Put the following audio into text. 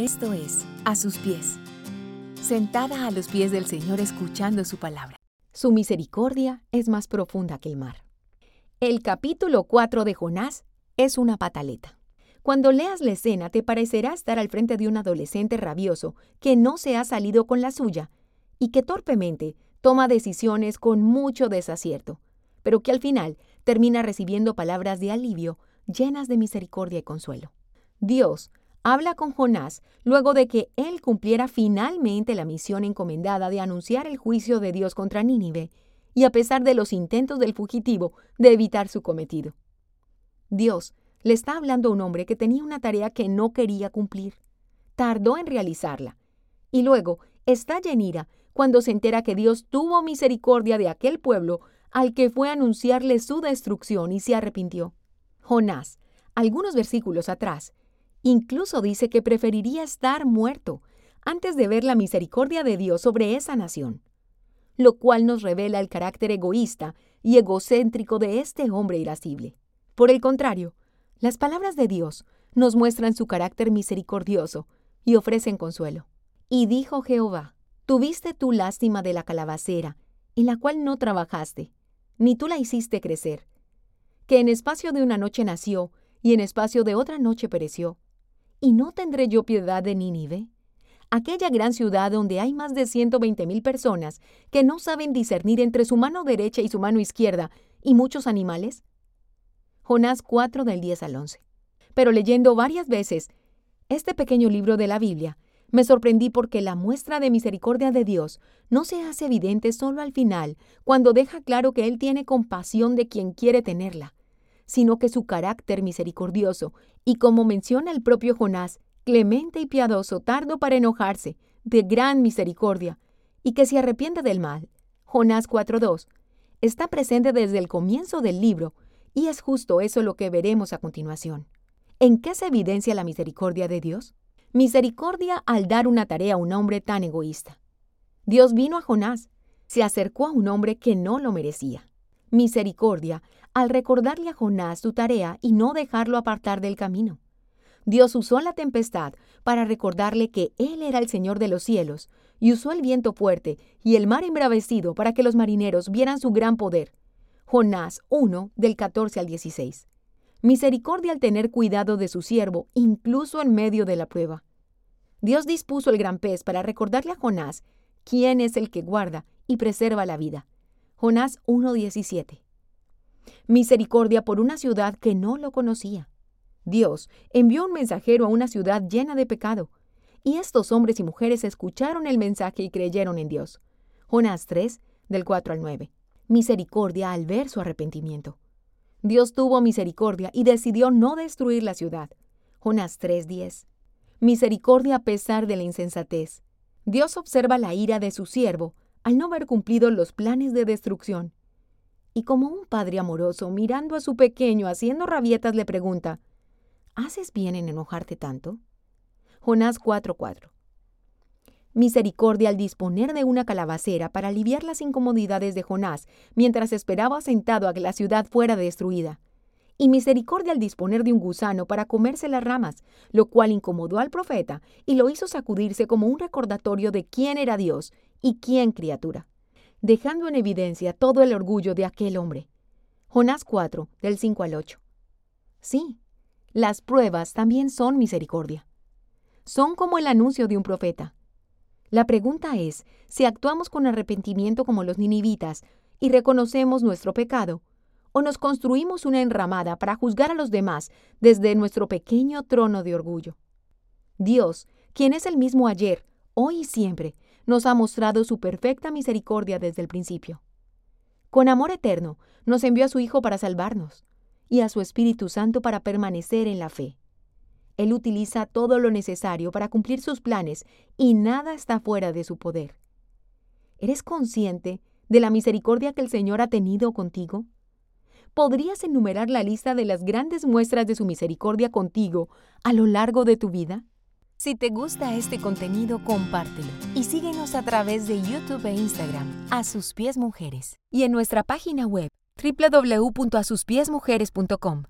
Esto es A sus pies. Sentada a los pies del Señor escuchando su palabra. Su misericordia es más profunda que el mar. El capítulo 4 de Jonás es una pataleta. Cuando leas la escena te parecerá estar al frente de un adolescente rabioso que no se ha salido con la suya y que torpemente toma decisiones con mucho desacierto, pero que al final termina recibiendo palabras de alivio llenas de misericordia y consuelo. Dios habla con Jonás luego de que él cumpliera finalmente la misión encomendada de anunciar el juicio de Dios contra Nínive, y a pesar de los intentos del fugitivo de evitar su cometido. Dios le está hablando a un hombre que tenía una tarea que no quería cumplir. Tardó en realizarla. Y luego estalla en ira cuando se entera que Dios tuvo misericordia de aquel pueblo al que fue a anunciarle su destrucción y se arrepintió. Jonás, algunos versículos atrás, Incluso dice que preferiría estar muerto antes de ver la misericordia de Dios sobre esa nación, lo cual nos revela el carácter egoísta y egocéntrico de este hombre irascible. Por el contrario, las palabras de Dios nos muestran su carácter misericordioso y ofrecen consuelo. Y dijo Jehová, tuviste tú lástima de la calabacera, en la cual no trabajaste, ni tú la hiciste crecer, que en espacio de una noche nació y en espacio de otra noche pereció ¿Y no tendré yo piedad de Nínive? Aquella gran ciudad donde hay más de 120 mil personas que no saben discernir entre su mano derecha y su mano izquierda y muchos animales. Jonás 4 del 10 al 11. Pero leyendo varias veces este pequeño libro de la Biblia, me sorprendí porque la muestra de misericordia de Dios no se hace evidente solo al final, cuando deja claro que Él tiene compasión de quien quiere tenerla sino que su carácter misericordioso, y como menciona el propio Jonás, clemente y piadoso, tardo para enojarse, de gran misericordia, y que se arrepiente del mal. Jonás 4.2 está presente desde el comienzo del libro, y es justo eso lo que veremos a continuación. ¿En qué se evidencia la misericordia de Dios? Misericordia al dar una tarea a un hombre tan egoísta. Dios vino a Jonás, se acercó a un hombre que no lo merecía misericordia al recordarle a Jonás su tarea y no dejarlo apartar del camino. Dios usó la tempestad para recordarle que Él era el Señor de los cielos, y usó el viento fuerte y el mar embravecido para que los marineros vieran su gran poder. Jonás 1 del 14 al 16. Misericordia al tener cuidado de su siervo, incluso en medio de la prueba. Dios dispuso el gran pez para recordarle a Jonás quién es el que guarda y preserva la vida. Jonás 1.17. Misericordia por una ciudad que no lo conocía. Dios envió un mensajero a una ciudad llena de pecado, y estos hombres y mujeres escucharon el mensaje y creyeron en Dios. Jonás 3, del 4 al 9. Misericordia al ver su arrepentimiento. Dios tuvo misericordia y decidió no destruir la ciudad. Jonás 3:10. Misericordia a pesar de la insensatez. Dios observa la ira de su siervo al no haber cumplido los planes de destrucción. Y como un padre amoroso mirando a su pequeño haciendo rabietas le pregunta, ¿Haces bien en enojarte tanto? Jonás 4:4 Misericordia al disponer de una calabacera para aliviar las incomodidades de Jonás mientras esperaba sentado a que la ciudad fuera destruida y misericordia al disponer de un gusano para comerse las ramas, lo cual incomodó al profeta y lo hizo sacudirse como un recordatorio de quién era Dios y quién criatura, dejando en evidencia todo el orgullo de aquel hombre. Jonás 4, del 5 al 8. Sí, las pruebas también son misericordia. Son como el anuncio de un profeta. La pregunta es si actuamos con arrepentimiento como los ninivitas y reconocemos nuestro pecado, o nos construimos una enramada para juzgar a los demás desde nuestro pequeño trono de orgullo. Dios, quien es el mismo ayer, hoy y siempre, nos ha mostrado su perfecta misericordia desde el principio. Con amor eterno, nos envió a su Hijo para salvarnos y a su Espíritu Santo para permanecer en la fe. Él utiliza todo lo necesario para cumplir sus planes y nada está fuera de su poder. ¿Eres consciente de la misericordia que el Señor ha tenido contigo? ¿Podrías enumerar la lista de las grandes muestras de su misericordia contigo a lo largo de tu vida? Si te gusta este contenido, compártelo y síguenos a través de YouTube e Instagram, A Sus Pies Mujeres, y en nuestra página web www.asuspiesmujeres.com.